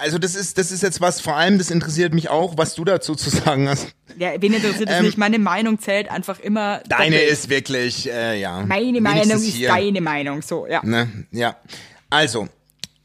also das ist, das ist jetzt was, vor allem, das interessiert mich auch, was du dazu zu sagen hast. Ja, wen interessiert es Ähm, nicht? Meine Meinung zählt einfach immer. Deine doppelt. ist wirklich, äh, ja. Meine Meinung ist hier. deine Meinung. So, ja. Ne? Ja. Also,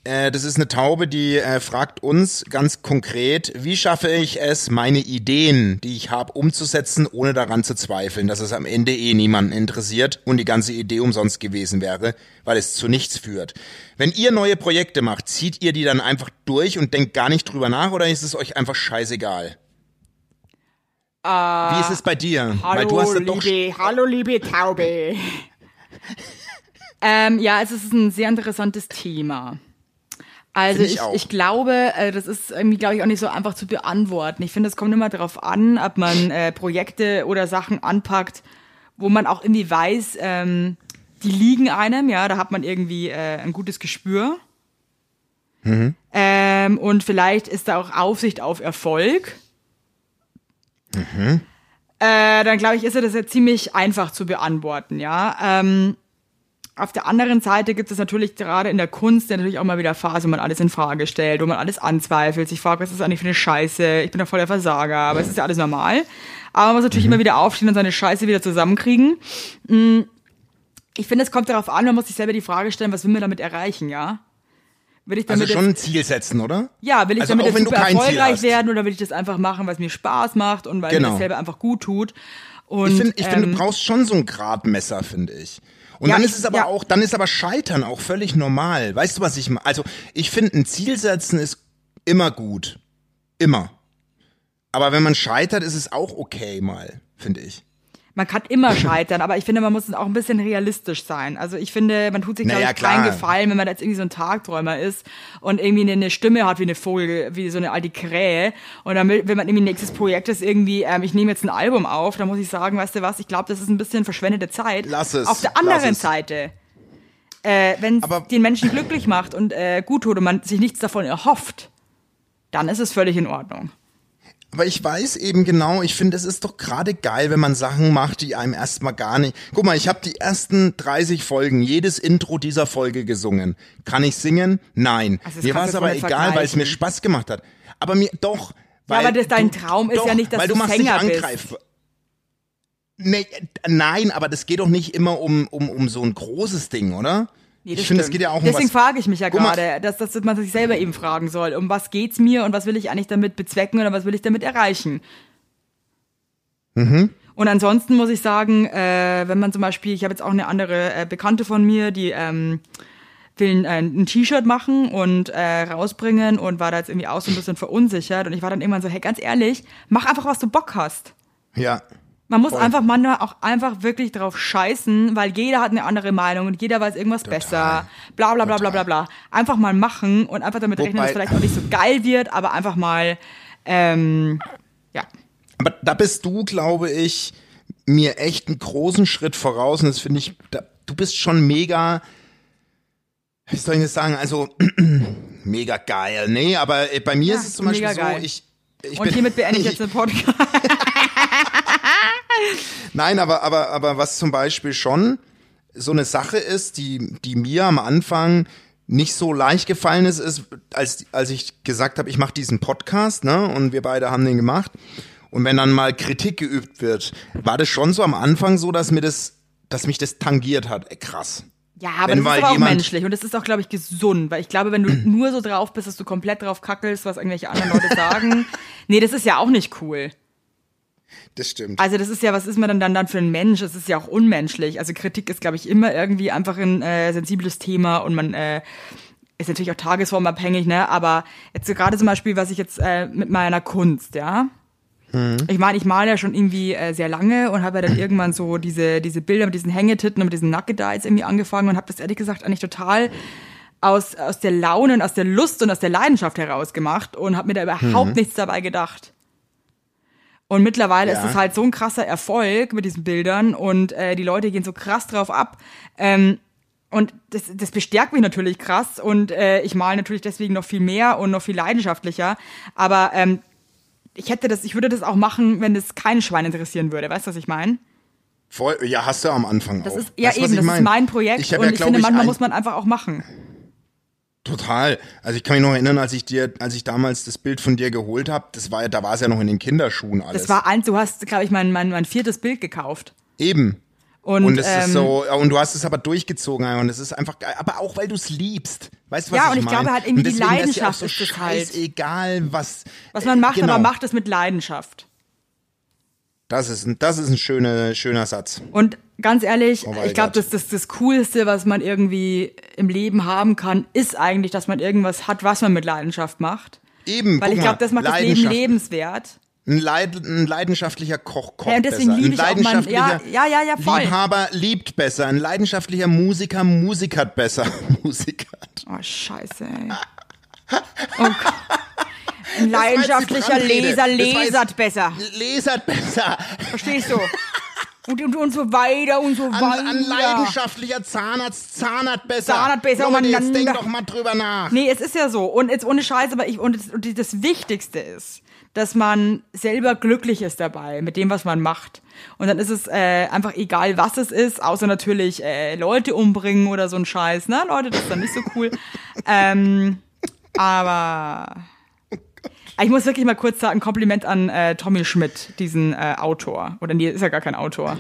Äh, das ist eine Taube, die äh, fragt uns ganz konkret, wie schaffe ich es, meine Ideen, die ich habe, umzusetzen, ohne daran zu zweifeln, dass es am Ende eh niemanden interessiert und die ganze Idee umsonst gewesen wäre, weil es zu nichts führt. Wenn ihr neue Projekte macht, zieht ihr die dann einfach durch und denkt gar nicht drüber nach oder ist es euch einfach scheißegal? Wie ist es bei dir? Hallo, liebe, hallo, liebe Taube. ähm, ja, es ist ein sehr interessantes Thema. Also ich ich, ich glaube, äh, das ist irgendwie, glaube ich, auch nicht so einfach zu beantworten. Ich finde, es kommt immer darauf an, ob man äh, Projekte oder Sachen anpackt, wo man auch irgendwie weiß, ähm, die liegen einem, ja, da hat man irgendwie äh, ein gutes Gespür. Mhm. Ähm, und vielleicht ist da auch Aufsicht auf Erfolg. Mhm. Äh, dann glaube ich, ist ja das ja ziemlich einfach zu beantworten, ja. Ähm, auf der anderen Seite gibt es natürlich gerade in der Kunst natürlich auch mal wieder Phasen, wo man alles in Frage stellt, wo man alles anzweifelt, sich fragt, was ist das eigentlich für eine Scheiße, ich bin doch voll der Versager, aber es ist ja alles normal. Aber man muss natürlich immer wieder aufstehen und seine Scheiße wieder zusammenkriegen. Mm, Ich finde, es kommt darauf an, man muss sich selber die Frage stellen, was will man damit erreichen, ja? Will ich also damit schon jetzt, ein Ziel setzen, oder? ja, will ich also damit jetzt super erfolgreich werden oder will ich das einfach machen, weil es mir Spaß macht und weil mir Genau. das selber einfach gut tut? Und, Ich finde, ich find, ähm, du brauchst schon so ein Gradmesser, finde ich. Und Ja, dann ist es aber ja. auch, dann ist aber Scheitern auch völlig normal. Weißt du, was ich meine? Also, ich finde, ein Ziel setzen ist immer gut. Immer. Aber wenn man scheitert, ist es auch okay mal, finde ich. Man kann immer scheitern, aber ich finde, man muss auch ein bisschen realistisch sein. Also ich finde, man tut sich, glaube Naja, ich, keinen. Gefallen, wenn man jetzt irgendwie so ein Tagträumer ist und irgendwie eine, eine Stimme hat wie eine Vogel, wie so eine alte Krähe. Und dann will, wenn man irgendwie nächstes Projekt ist, irgendwie, ähm, ich nehme jetzt ein Album auf, dann muss ich sagen, weißt du was, ich glaube, das ist ein bisschen verschwendete Zeit. Lass es, Auf der anderen. Seite, äh, wenn es den Menschen glücklich macht und äh, gut tut und man sich nichts davon erhofft, dann ist es völlig in Ordnung. Aber ich weiß eben genau, ich finde, es ist doch gerade geil, wenn man Sachen macht, die einem erstmal gar nicht. Guck mal, ich habe die ersten 30 Folgen, jedes Intro dieser Folge gesungen. Kann ich singen? Nein. Also mir war du es aber egal, weil es mir. Spaß gemacht hat. Aber mir doch. Weil aber das- dein du- Traum ist doch, ja nicht, dass weil du du machst Sänger dich angreifbar. Nee, äh, nein, aber das geht doch nicht immer um, um, um so ein großes Ding, oder? Nee, ich finde, es geht ja auch um Deswegen was. frage ich mich ja gerade, dass, dass man sich selber eben fragen soll, um was geht's mir und was will ich eigentlich damit bezwecken oder was will ich damit erreichen? Mhm. Und ansonsten muss ich sagen, äh, wenn man zum Beispiel, ich habe jetzt auch eine andere äh, Bekannte von mir, die ähm, will ein, ein T-Shirt machen und äh, rausbringen und war da jetzt irgendwie auch so ein bisschen verunsichert und ich war dann irgendwann so, hey, ganz ehrlich, mach einfach, was du Bock hast. Ja. Man muss Voll. einfach manchmal auch einfach wirklich drauf scheißen, weil jeder hat eine andere Meinung und jeder weiß irgendwas besser. Bla bla bla bla bla bla. Einfach mal machen und einfach damit rechnen, dass es Wobei- vielleicht auch nicht so geil wird, aber einfach mal ähm, ja. Aber da bist du, glaube ich, mir echt einen großen Schritt voraus. Und das finde ich, da, du bist schon mega, wie soll ich das sagen, also mega geil. Nee, aber äh, bei mir Ja, ist es zum Beispiel so, ich, ich Und hiermit beende ich- jetzt den Podcast. Nein, aber, aber, aber was zum Beispiel schon so eine Sache ist, die, die mir am Anfang nicht so leicht gefallen ist, ist, als, als ich gesagt habe, ich mache diesen Podcast, ne, und wir beide haben den gemacht. Und wenn dann mal Kritik geübt wird, war das schon so am Anfang so, dass mir das, dass mich das tangiert hat. Ey, krass. Ja, aber Wenn das ist aber auch menschlich und das ist auch, glaube ich, gesund, weil ich glaube, wenn du nur so drauf bist, dass du komplett drauf kackelst, was irgendwelche anderen Leute sagen, nee, das ist ja auch nicht cool. Das stimmt. Also das ist ja, was ist man dann dann, dann für ein Mensch? Das ist ja auch unmenschlich. Also Kritik ist, glaube ich, immer irgendwie einfach ein äh, sensibles Thema und man äh, ist natürlich auch tagesformabhängig, ne? Aber jetzt so gerade zum Beispiel, was ich jetzt äh, mit meiner Kunst, ja. Ich meine, ich male ja schon irgendwie äh, sehr lange und habe ja dann irgendwann so diese, diese Bilder mit diesen Hängetitten und mit diesen Nackedeis irgendwie angefangen und habe das ehrlich gesagt eigentlich total aus, aus der Laune und aus der Lust und aus der Leidenschaft heraus gemacht und habe mir da überhaupt nichts dabei gedacht. Und mittlerweile Ja. ist es halt so ein krasser Erfolg mit diesen Bildern und äh, die Leute gehen so krass drauf ab. Ähm, und das, das bestärkt mich natürlich krass und äh, ich male natürlich deswegen noch viel mehr und noch viel leidenschaftlicher. Aber ähm, ich hätte das, ich würde das auch machen, wenn das kein Schwein interessieren würde. Weißt du, was ich meine? Voll, ja, hast du am Anfang Das auch. ist ja was eben, ich das mein? ist mein Projekt Ich und ja, ich finde, manchmal ein- muss man einfach auch machen. Total. Also ich kann mich noch erinnern, als ich dir, als ich damals das Bild von dir geholt habe, das war ja, da war es ja noch in den Kinderschuhen alles. Das war eins, du hast, glaube ich, mein, mein, mein viertes Bild gekauft. eben. Und, Und es ähm, ist so, und du hast es aber durchgezogen und es ist einfach geil. Aber auch weil du es liebst. Weißt du, was Ja, ich und ich meine? glaube halt irgendwie die deswegen ist ja Leidenschaft so ist es halt. Egal, was. was man macht, genau. aber macht es mit Leidenschaft. Das ist ein, das ist ein schöner, schöner Satz. Und ganz ehrlich, Oh ich glaube, das, das, das Coolste, was man irgendwie im Leben haben kann, ist eigentlich, dass man irgendwas hat, was man mit Leidenschaft macht. Eben, Weil ich glaube, das macht das Leben lebenswert. Ein, Leid, ein leidenschaftlicher Koch kocht Ja, und deswegen besser. liebe ein ich auch mein- leidenschaftlicher ja, ja, ja, ja, voll. Liebhaber liebt besser. Ein leidenschaftlicher Musiker musikert besser. musikert. Oh, scheiße, ey. Oh Gott. Ein leidenschaftlicher. Leser jetzt- lesert besser. Lesert besser. Verstehst du? Und, und, und so weiter und so weiter. ein leidenschaftlicher Zahnarzt zahnert besser. Zahnert besser Leute, jetzt umeinander. denk doch mal drüber nach. Nee, es ist ja so. Und jetzt ohne Scheiß, aber ich, und, das, und das Wichtigste ist, dass man selber glücklich ist dabei mit dem, was man macht. Und dann ist es äh, einfach egal, was es ist, außer natürlich äh, Leute umbringen oder so ein Scheiß. Ne, Leute, das ist dann nicht so cool. ähm, aber ich muss wirklich mal kurz sagen, ein Kompliment an äh, Tommy Schmidt, diesen äh, Autor. Oder nee, ist ja gar kein Autor.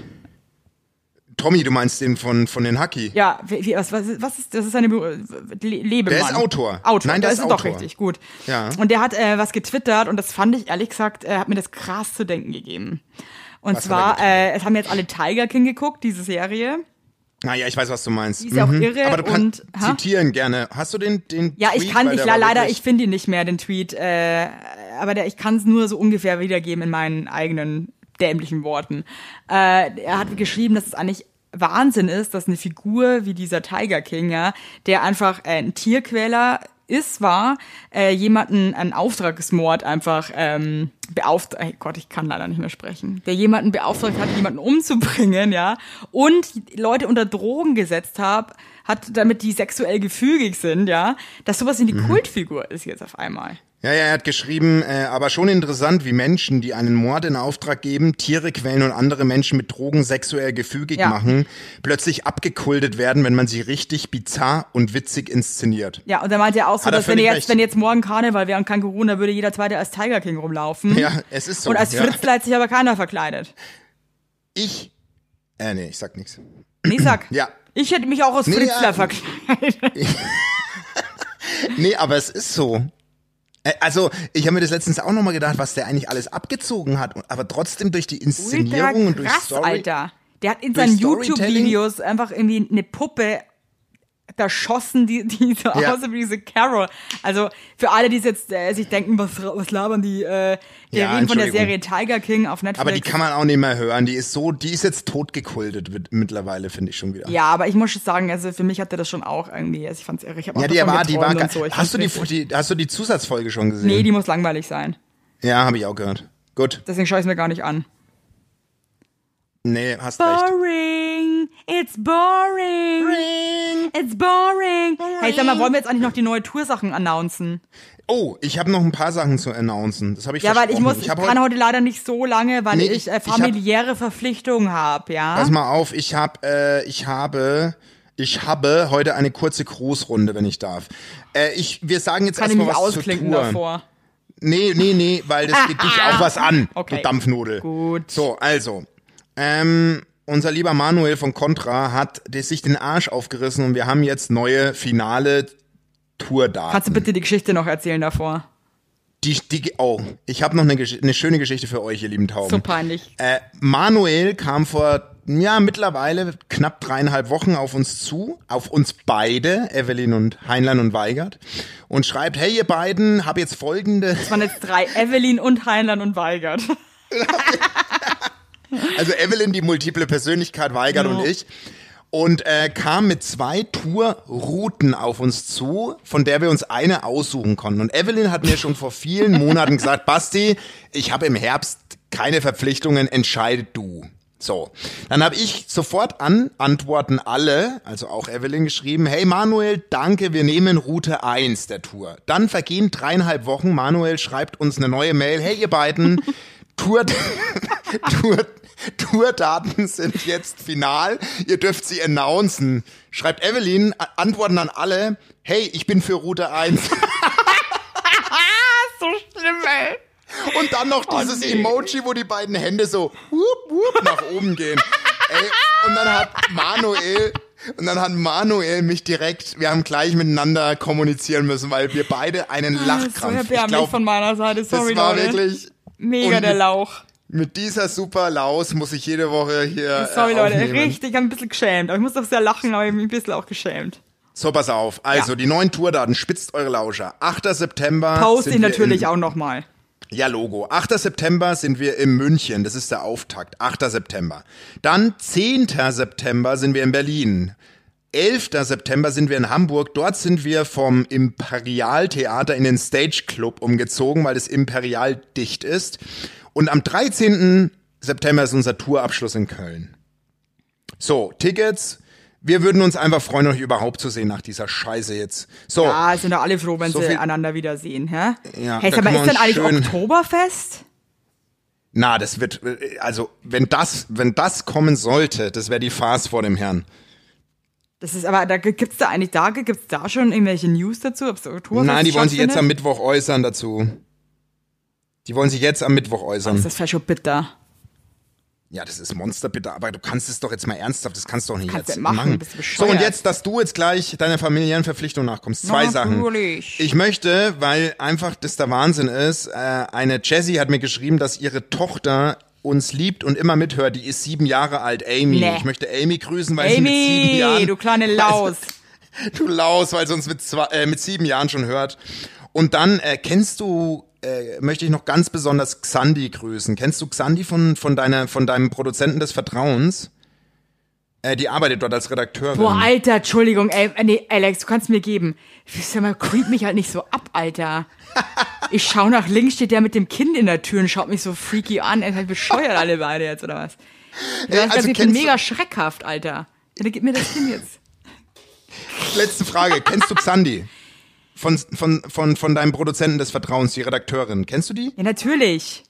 Tommy, du meinst den von, von den Hacky. Ja, wie, was, was, ist- was ist, das ist seine Be Le Lebemann. Der ist Autor. Autor, Nein, der ist ist doch Autor. richtig, gut. Ja. Und der hat äh, was getwittert und das fand ich ehrlich gesagt, äh, hat mir das krass zu denken gegeben. Und Was zwar, äh, es haben jetzt alle Tiger King geguckt, diese Serie. Naja, ich weiß, was du meinst. Mhm. Die ist ja auch irre Aber du kannst und- ha? zitieren gerne. Hast du den, den Ja, ich Tweet? kann, ich ja war leider, ich finde ihn nicht mehr, den Tweet, äh, aber der, ich kann es nur so ungefähr wiedergeben in meinen eigenen dämlichen Worten. Äh, er hat geschrieben, dass es eigentlich Wahnsinn ist, dass eine Figur wie dieser Tiger King, ja, der einfach äh, ein Tierquäler ist, war, äh, jemanden einen Auftragsmord einfach ähm, beauftragt, Gott, ich kann leider nicht mehr sprechen, der jemanden beauftragt hat, jemanden umzubringen, ja, und Leute unter Drogen gesetzt hat, hat, damit die sexuell gefügig sind, ja, dass sowas wie eine Kultfigur ist jetzt auf einmal. Ja, ja, er hat geschrieben, äh, aber schon interessant, wie Menschen, die einen Mord in Auftrag geben, Tiere quälen und andere Menschen mit Drogen sexuell gefügig Ja. machen, plötzlich abgekultet werden, wenn man sie richtig bizarr und witzig inszeniert. Ja, und er meinte ja auch so, dass wenn jetzt, recht. wenn jetzt morgen Karneval wäre und kein Corona, würde jeder Zweite als Tiger King rumlaufen. Ja, es ist so. und als ja. Fritzl hat sich aber keiner verkleidet. Ich, äh, nee, ich sag nichts. Nee, sag. Ja. Ich hätte mich auch als Nee, Fritzler ja. verkleidet. Nee, aber es ist so. Also, ich habe mir das letztens auch nochmal gedacht, was der eigentlich alles abgezogen hat, aber trotzdem durch die Inszenierung und durch krass, Story. Alter. Der hat in seinen YouTube-Videos einfach irgendwie eine Puppe erschossen, die, die so Ja. aussieht wie diese Carol. Also für alle, die es jetzt äh, sich denken, was, was labern die, äh, wir Ja, reden von der. Serie Tiger King auf Netflix. Aber die kann man auch nicht mehr hören. Die ist so, die ist jetzt totgekultet mit- mittlerweile, finde ich schon wieder. ja, aber ich muss schon sagen, also für mich hatte das schon auch irgendwie, also ich fand's irre. Ich hab Ja, die war, die war. so. Hast du die, die, hast du die Zusatzfolge schon gesehen? Nee, die muss langweilig sein. ja, habe ich auch gehört. Gut. Deswegen schaue ich mir gar nicht an. Nee, hast recht. Boring. It's boring. It's boring. Hey, sag mal, wollen wir jetzt eigentlich noch die neue Toursachen announcen? Oh, ich habe noch ein paar Sachen zu announcen. Das habe ich Ja, weil ich muss, ich, kann heute, leider nicht so lange, weil Nee, ich äh, ich hab- familiäre Verpflichtungen habe, ja. Pass mal auf, ich habe, äh, ich habe, ich habe heute eine kurze Grußrunde, wenn ich darf. Äh, ich, wir sagen jetzt erstmal was zur ausklinken Tour. davor. Nee, nee, nee, weil das geht dich auch was an, Okay. du Dampfnudel. Gut. So, also, ähm, unser lieber Manuel von Contra hat sich den Arsch aufgerissen und wir haben jetzt neue finale Tourdaten. Kannst du bitte die Geschichte noch erzählen davor? Die, die, oh, ich habe noch eine, eine schöne Geschichte für euch, ihr lieben Tauben. So peinlich. Äh, Manuel kam vor, ja, mittlerweile knapp dreieinhalb Wochen auf uns zu, auf uns beide, Evelyn und Heinlein und Weigert, und schreibt, hey ihr beiden, hab jetzt folgende, Es waren jetzt drei, Evelyn und Heinlein und Weigert. also Evelyn, die multiple Persönlichkeit, Weigert und ich, und äh, kam mit zwei Tourrouten auf uns zu, von der wir uns eine aussuchen konnten. Und Evelyn hat mir schon vor vielen Monaten gesagt, Basti, ich habe im Herbst keine Verpflichtungen, entscheide du. So, dann habe ich sofort an Antworten alle, also auch Evelyn geschrieben, hey Manuel, danke, wir nehmen Route 1 der Tour. Dann vergehen dreieinhalb Wochen, Manuel schreibt uns eine neue Mail, hey ihr beiden, Tour, Tour, Tourdaten sind jetzt final, ihr dürft sie announcen. Schreibt Evelyn, Antworten an alle, hey, ich bin für Route 1. So schlimm, ey. Und dann noch dieses Emoji, wo die beiden Hände so whoop, whoop, nach oben gehen. Ey, Und dann hat Manuel, und dann hat Manuel mich direkt, wir haben gleich miteinander kommunizieren müssen, weil wir beide einen Lachkrampf. ich erbärmlich glaub, von meiner Seite, das sorry war Leute. wirklich Mega und der Lauch. Mit dieser super Laus muss ich jede Woche hier Sorry äh, Leute, richtig, ein bisschen geschämt. Aber ich muss doch sehr lachen, aber ich bin ein bisschen auch geschämt. So, pass auf. Also, Ja. die neuen Tourdaten, spitzt eure Lauscher. 8. September. Ich wir natürlich auch nochmal. Ja, Logo. 8. September sind wir in München. Das ist der Auftakt. 8. September. Dann 10. September sind wir in Berlin. 11. September sind wir in Hamburg. Dort sind wir vom Imperialtheater in den Stage Club umgezogen, weil das Imperial dicht ist. Und am 13. September ist unser Tourabschluss in Köln. So, Tickets. Wir würden uns einfach freuen, euch überhaupt zu sehen nach dieser Scheiße jetzt. So, Ja, sind doch alle froh, wenn So sie einander wiedersehen, hä? Ja, hey, da kann ist denn eigentlich Oktoberfest? Na, das wird, also, wenn das, wenn das kommen sollte, das wäre die Farce vor dem Herrn. Das ist aber, da gibt's da eigentlich, da gibt's da schon irgendwelche News dazu, ob es Oktoberfest Nein, die wollen sich jetzt am? Mittwoch äußern dazu. Die wollen sich jetzt am Mittwoch Das äußern. ist vielleicht schon bitter. Ja, das ist monsterbitter, aber du kannst es doch jetzt mal ernsthaft, das kannst du doch nicht Kannst jetzt machen, machen. So, und jetzt, dass du jetzt gleich deiner familiären Verpflichtung nachkommst. Zwei Sachen. Natürlich. Ich möchte, weil einfach das der Wahnsinn ist, äh, eine Jessie hat mir geschrieben, dass ihre Tochter uns liebt und immer mithört. Die ist sieben Jahre alt, Amy. Nee. Ich möchte Amy grüßen, weil sie mit sieben Amy, Jahren... du kleine Laus. Du Laus, weil sie uns mit, zwei, äh, mit sieben Jahren schon hört. Und dann äh, kennst du, äh, möchte ich noch ganz besonders Xandi grüßen. Kennst du Xandi von, von, deiner, von deinem Produzenten des Vertrauens? Äh, die arbeitet dort als Redakteurin. Boah, Alter, Entschuldigung, ey, äh, nee, Alex, du kannst mir geben. Sag mal, creep mich halt nicht so ab, Alter. Ich schau nach links, steht der mit dem Kind in der Tür und schaut mich so freaky an. Ey, seid bescheuert alle beide jetzt, oder was? Du Ey, hast also also mega schreckhaft, Alter. Ja, dann gib mir das Kind jetzt. Letzte Frage. Kennst du Xandi? Von, von, von, von deinem Produzenten des Vertrauens, die Redakteurin. Kennst du die? Ja, natürlich.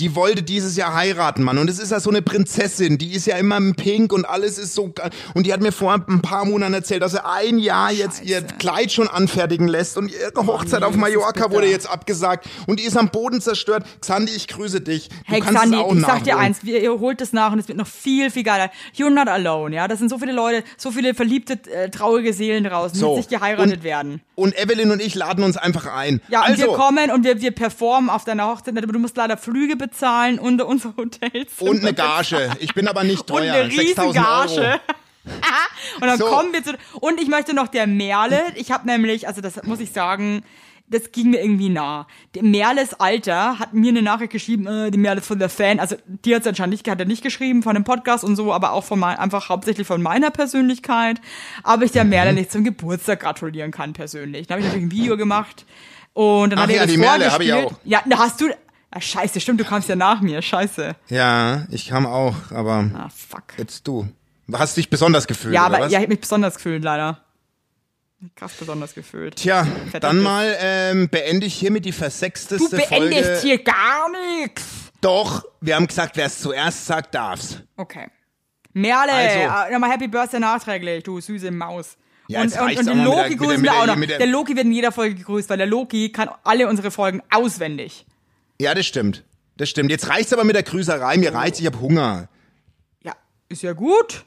Die wollte dieses Jahr heiraten, Mann. Und es ist ja so eine Prinzessin. Die ist ja immer im Pink und alles ist so geil. Und die hat mir vor ein paar Monaten erzählt, dass sie ein Jahr jetzt ihr Kleid schon anfertigen lässt und ihre Hochzeit nee, auf Mallorca wurde jetzt abgesagt. Und die ist am Boden zerstört. Xandi, ich grüße dich. Du Hey kannst Xandi, ich sag dir eins, wir, ihr holt es nach und es wird noch viel, viel geiler. You're not alone, ja. Das sind so viele Leute, so viele verliebte, äh, traurige Seelen draußen, So. die nicht geheiratet Und- werden. Und Evelyn und ich laden uns einfach ein. Ja, und also, wir kommen und wir, wir performen auf deiner Hochzeit, aber du musst leider Flüge bezahlen und unser Hotels. und eine Gage. Ich bin aber nicht Und teuer. eine 6000 Riesengage. Euro. und dann So. kommen wir zu. Und ich möchte noch der Merle. Ich habe nämlich, also das muss ich sagen, das ging mir irgendwie nah. Der Merles Alter hat mir eine Nachricht geschrieben, äh, die Merle ist von der Fan. Also die hat es anscheinend nicht, hat er nicht geschrieben von dem Podcast und so, aber auch von mein, einfach hauptsächlich von meiner Persönlichkeit. Aber ich der Merle Mhm. nicht zum Geburtstag gratulieren kann persönlich. Dann habe ich natürlich ein Video gemacht und dann Ach habe ich ja, das die Merle hab ich auch. Ja, da hast du. Ah, scheiße, stimmt, du kamst ja nach mir. Scheiße. Ja, ich kam auch, aber Ah, fuck. jetzt du. Hast dich besonders gefühlt, Ja, aber ja, ich hab mich besonders gefühlt, leider. Krass besonders gefühlt. Tja, Verdammtes- dann mal ähm, beende ich hiermit die versechsteste Du beendest Folge. hier gar nichts. Doch, wir haben gesagt, wer es zuerst sagt, darf's. Okay. Merle, Also. äh, nochmal Happy Birthday nachträglich, du süße Maus. Ja, und, und, und den Loki grüßen wir auch noch. der- Der Loki wird in jeder Folge gegrüßt, weil der Loki kann alle unsere Folgen auswendig. Ja, das stimmt. Das stimmt. Jetzt reicht's aber mit der Grüßerei. Mir reicht's, ich hab Hunger. Ja, ist ja gut.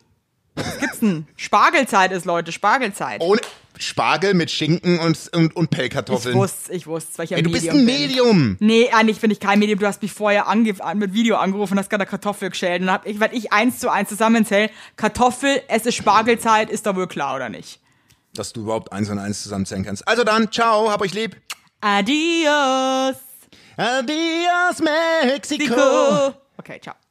Was gibt's denn? Spargelzeit ist, Leute, Spargelzeit. Ohne Spargel mit Schinken und, und, und ich Pellkartoffeln. wusste, ich wusste, ich ja Ey, du Medium bist ein bin. Medium. Nee, eigentlich bin ich kein Medium. Du hast mich vorher an- mit Video angerufen und hast gerade Kartoffel geschält. Und dann hab ich, weil ich eins zu eins zusammenzähle, Kartoffel, es ist Spargelzeit, ist da wohl klar, oder nicht? Dass du überhaupt eins und eins zusammenzählen kannst. Also dann, ciao, hab euch lieb. Adios, Adios, Mexico. Nico. Okay, ciao.